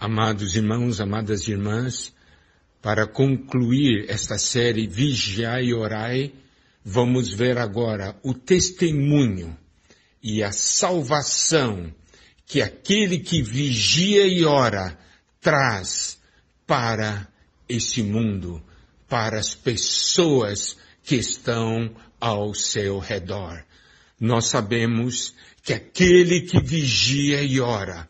Amados irmãos, amadas irmãs, para concluir esta série Vigiai e Orai, vamos ver agora o testemunho e a salvação que aquele que vigia e ora traz para esse mundo, para as pessoas que estão ao seu redor. Nós sabemos que aquele que vigia e ora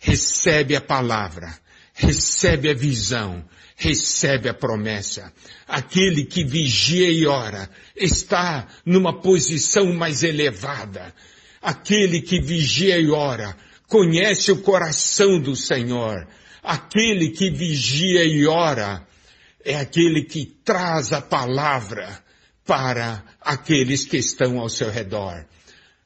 recebe a palavra, recebe a visão, recebe a promessa. Aquele que vigia e ora está numa posição mais elevada. Aquele que vigia e ora conhece o coração do Senhor. Aquele que vigia e ora é aquele que traz a palavra para aqueles que estão ao seu redor.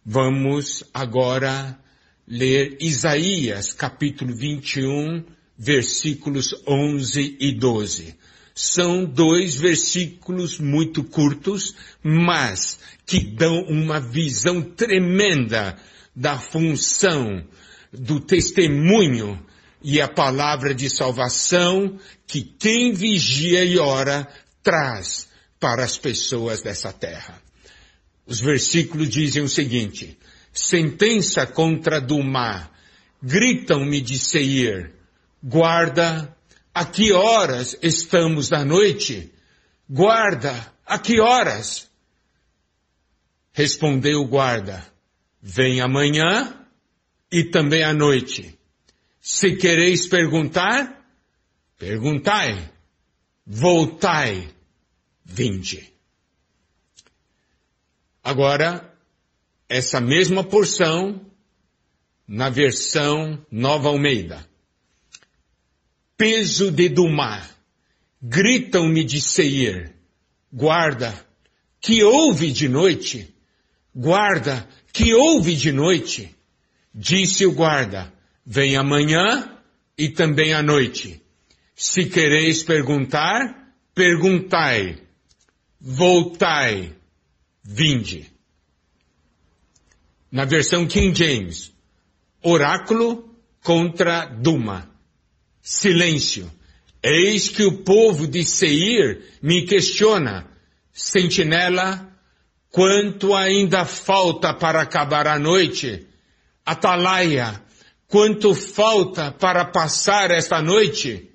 Vamos agora ler Isaías capítulo 21, versículos 11 e 12. São dois versículos muito curtos, mas que dão uma visão tremenda da função, do testemunho e a palavra de salvação que quem vigia e ora traz para as pessoas dessa terra. Os versículos dizem o seguinte, sentença contra Dumá, gritam-me de Seir, guarda, a que horas estamos da noite? Guarda, a que horas? Respondeu o guarda, vem amanhã e também à noite. Se quereis perguntar, perguntai, voltai, vinde. Agora, essa mesma porção na versão Nova Almeida. Peso de Dumar, gritam-me de Seir, guarda, que houve de noite, guarda, que houve de noite. Disse o guarda, vem amanhã e também à noite. Se quereis perguntar, perguntai. Voltai, vinde na versão King James, oráculo contra Duma. Silêncio. Eis que o povo de Seir me questiona, sentinela, quanto ainda falta para acabar a noite? Atalaia, quanto falta para passar esta noite?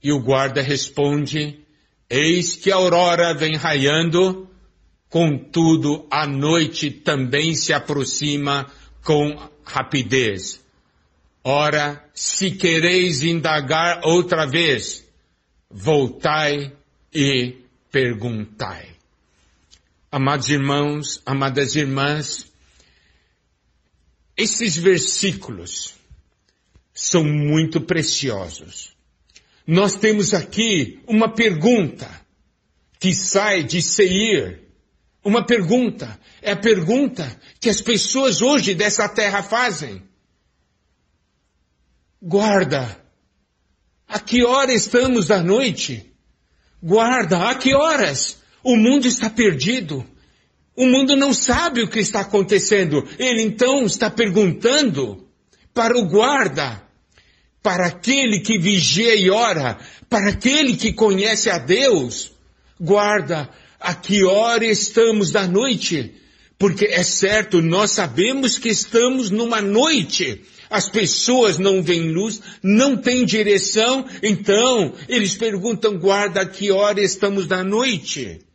E o guarda responde, eis que a aurora vem raiando, Contudo, a noite também se aproxima com rapidez. Ora, se quereis indagar outra vez, voltai e perguntai. Amados irmãos, amadas irmãs, esses versículos são muito preciosos. Nós temos aqui uma pergunta que sai de Seir, uma pergunta. É a pergunta que as pessoas hoje dessa terra fazem. Guarda, a que hora estamos da noite? Guarda, a que horas? O mundo está perdido. O mundo não sabe o que está acontecendo. Ele então está perguntando para o guarda, para aquele que vigia e ora, para aquele que conhece a Deus. Guarda, a que hora estamos da noite? Porque é certo, nós sabemos que estamos numa noite. As pessoas não veem luz, não têm direção, então eles perguntam, guarda, a que hora estamos da noite?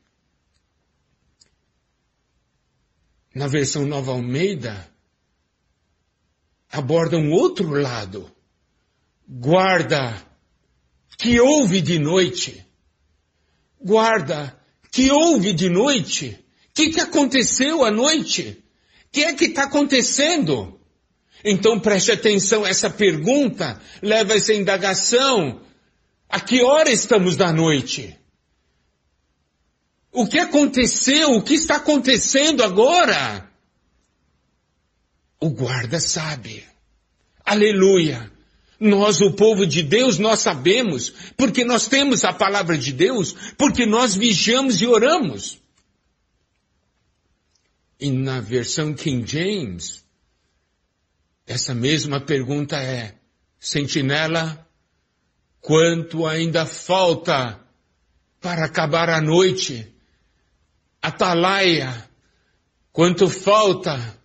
Na versão Nova Almeida, aborda um outro lado. Guarda, que houve de noite? Guarda, que houve de noite? O que, que aconteceu à noite? O que é que está acontecendo? Então preste atenção, essa pergunta leva essa indagação. A que hora estamos da noite? O que aconteceu? O que está acontecendo agora? O guarda sabe. Aleluia. Nós, o povo de Deus, nós sabemos, porque nós temos a palavra de Deus, porque nós vigiamos e oramos. E na versão King James, essa mesma pergunta é, sentinela, quanto ainda falta para acabar a noite. Atalaia, quanto falta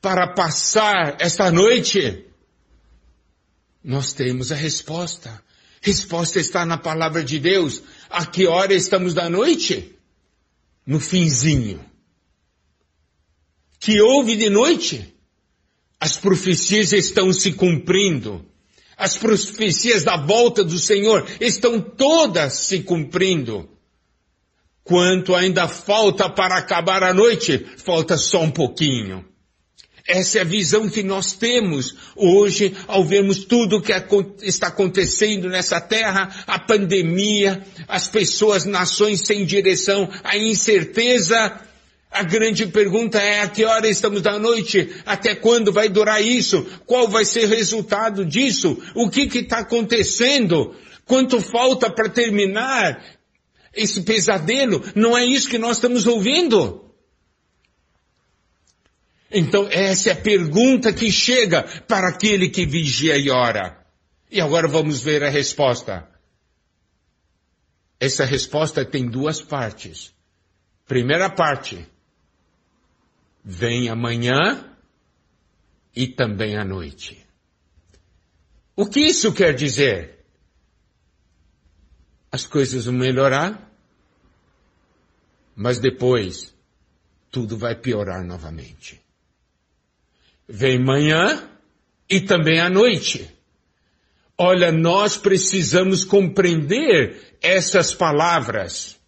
para passar esta noite? Nós temos a resposta. Resposta está na palavra de Deus. A que hora estamos da noite? No finzinho. Que houve de noite? As profecias estão se cumprindo. As profecias da volta do Senhor estão todas se cumprindo. Quanto ainda falta para acabar a noite? Falta só um pouquinho. Essa é a visão que nós temos hoje ao vermos tudo o que está acontecendo nessa terra, a pandemia, as pessoas, nações sem direção, a incerteza a grande pergunta é a que hora estamos da noite? Até quando vai durar isso? Qual vai ser o resultado disso? O que está acontecendo? Quanto falta para terminar esse pesadelo? Não é isso que nós estamos ouvindo? Então essa é a pergunta que chega para aquele que vigia e ora. E agora vamos ver a resposta. Essa resposta tem duas partes. Primeira parte vem amanhã e também à noite. O que isso quer dizer? As coisas vão melhorar, mas depois tudo vai piorar novamente. Vem manhã e também à noite. Olha, nós precisamos compreender essas palavras.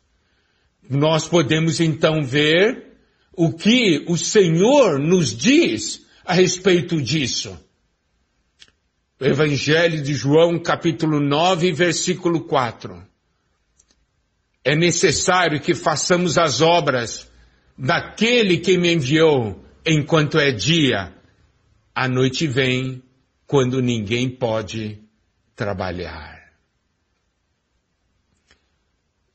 Nós podemos então ver o que o Senhor nos diz a respeito disso. Evangelho de João, capítulo 9, versículo 4. É necessário que façamos as obras daquele que me enviou enquanto é dia. A noite vem quando ninguém pode trabalhar.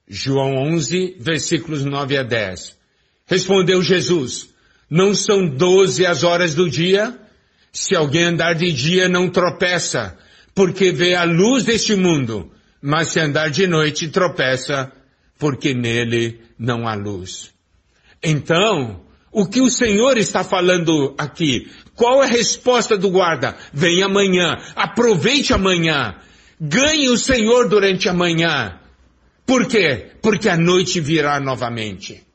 João 11, versículos 9 a 10. Respondeu Jesus, não são doze as horas do dia? Se alguém andar de dia não tropeça, porque vê a luz deste mundo, mas se andar de noite tropeça, porque nele não há luz. Então, o que o Senhor está falando aqui? Qual é a resposta do guarda? Vem amanhã, aproveite amanhã, ganhe o Senhor durante a manhã. Por quê? Porque a noite virá novamente.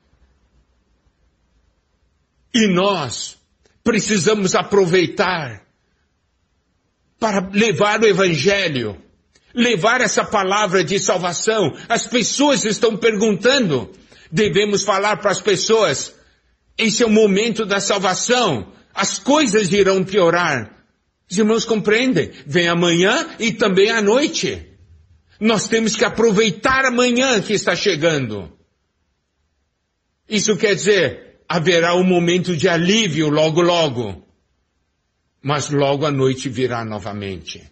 E nós precisamos aproveitar para levar o Evangelho, levar essa palavra de salvação. As pessoas estão perguntando, devemos falar para as pessoas, esse é o momento da salvação, as coisas irão piorar. Os irmãos compreendem? Vem amanhã e também à noite. Nós temos que aproveitar amanhã que está chegando. Isso quer dizer, haverá um momento de alívio logo logo, mas logo a noite virá novamente.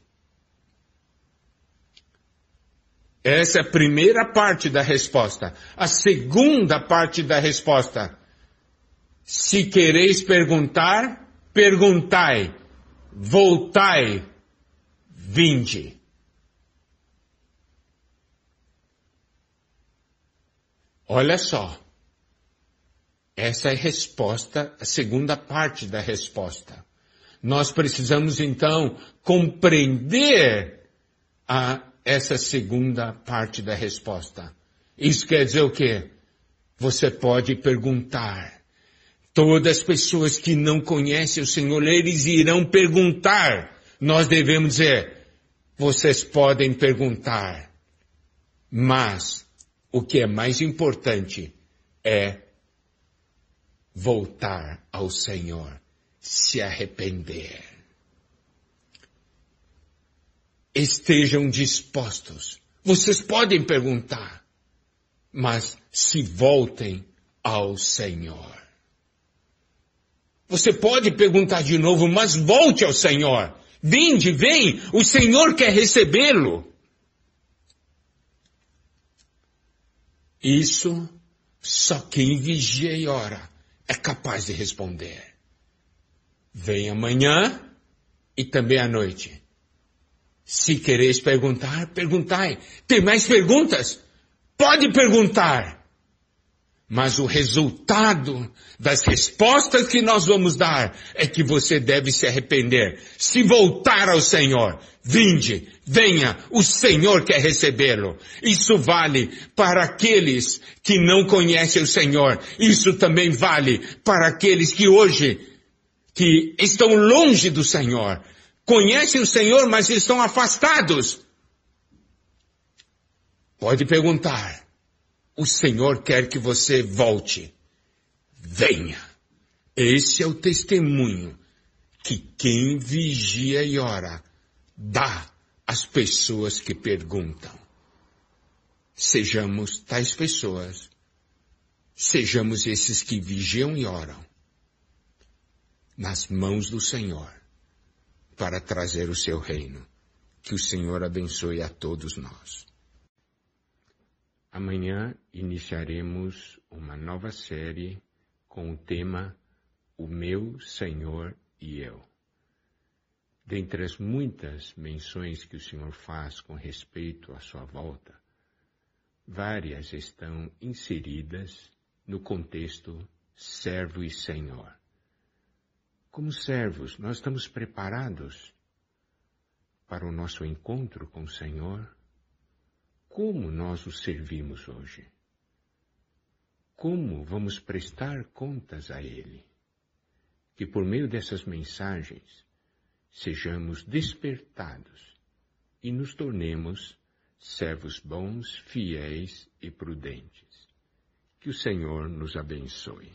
Essa é a primeira parte da resposta. A segunda parte da resposta. Se quereis perguntar, perguntai. Voltai, vinde. Olha só. Essa é a resposta, a segunda parte da resposta. Nós precisamos então compreender a, essa segunda parte da resposta. Isso quer dizer o quê? Você pode perguntar. Todas as pessoas que não conhecem o Senhor, eles irão perguntar. Nós devemos dizer, vocês podem perguntar. Mas, o que é mais importante é voltar ao Senhor, se arrepender. Estejam dispostos. Vocês podem perguntar, mas se voltem ao Senhor. Você pode perguntar de novo, mas volte ao Senhor. Vinde, vem, o Senhor quer recebê-lo. Isso só quem vigia e ora é capaz de responder. Vem amanhã e também à noite. Se quereis perguntar, perguntai. Tem mais perguntas? Pode perguntar. Mas o resultado das respostas que nós vamos dar é que você deve se arrepender, se voltar ao Senhor. Vinde, venha, o Senhor quer recebê-lo. Isso vale para aqueles que não conhecem o Senhor. Isso também vale para aqueles que hoje, que estão longe do Senhor. Conhecem o Senhor, mas estão afastados. Pode perguntar. O Senhor quer que você volte. Venha. Esse é o testemunho que quem vigia e ora dá às pessoas que perguntam. Sejamos tais pessoas. Sejamos esses que vigiam e oram nas mãos do Senhor para trazer o seu reino. Que o Senhor abençoe a todos nós. Amanhã iniciaremos uma nova série com o tema O meu Senhor e eu. Dentre as muitas menções que o Senhor faz com respeito à sua volta, várias estão inseridas no contexto servo e senhor. Como servos, nós estamos preparados para o nosso encontro com o Senhor? Como nós o servimos hoje? Como vamos prestar contas a Ele? Que por meio dessas mensagens sejamos despertados e nos tornemos servos bons, fiéis e prudentes. Que o Senhor nos abençoe.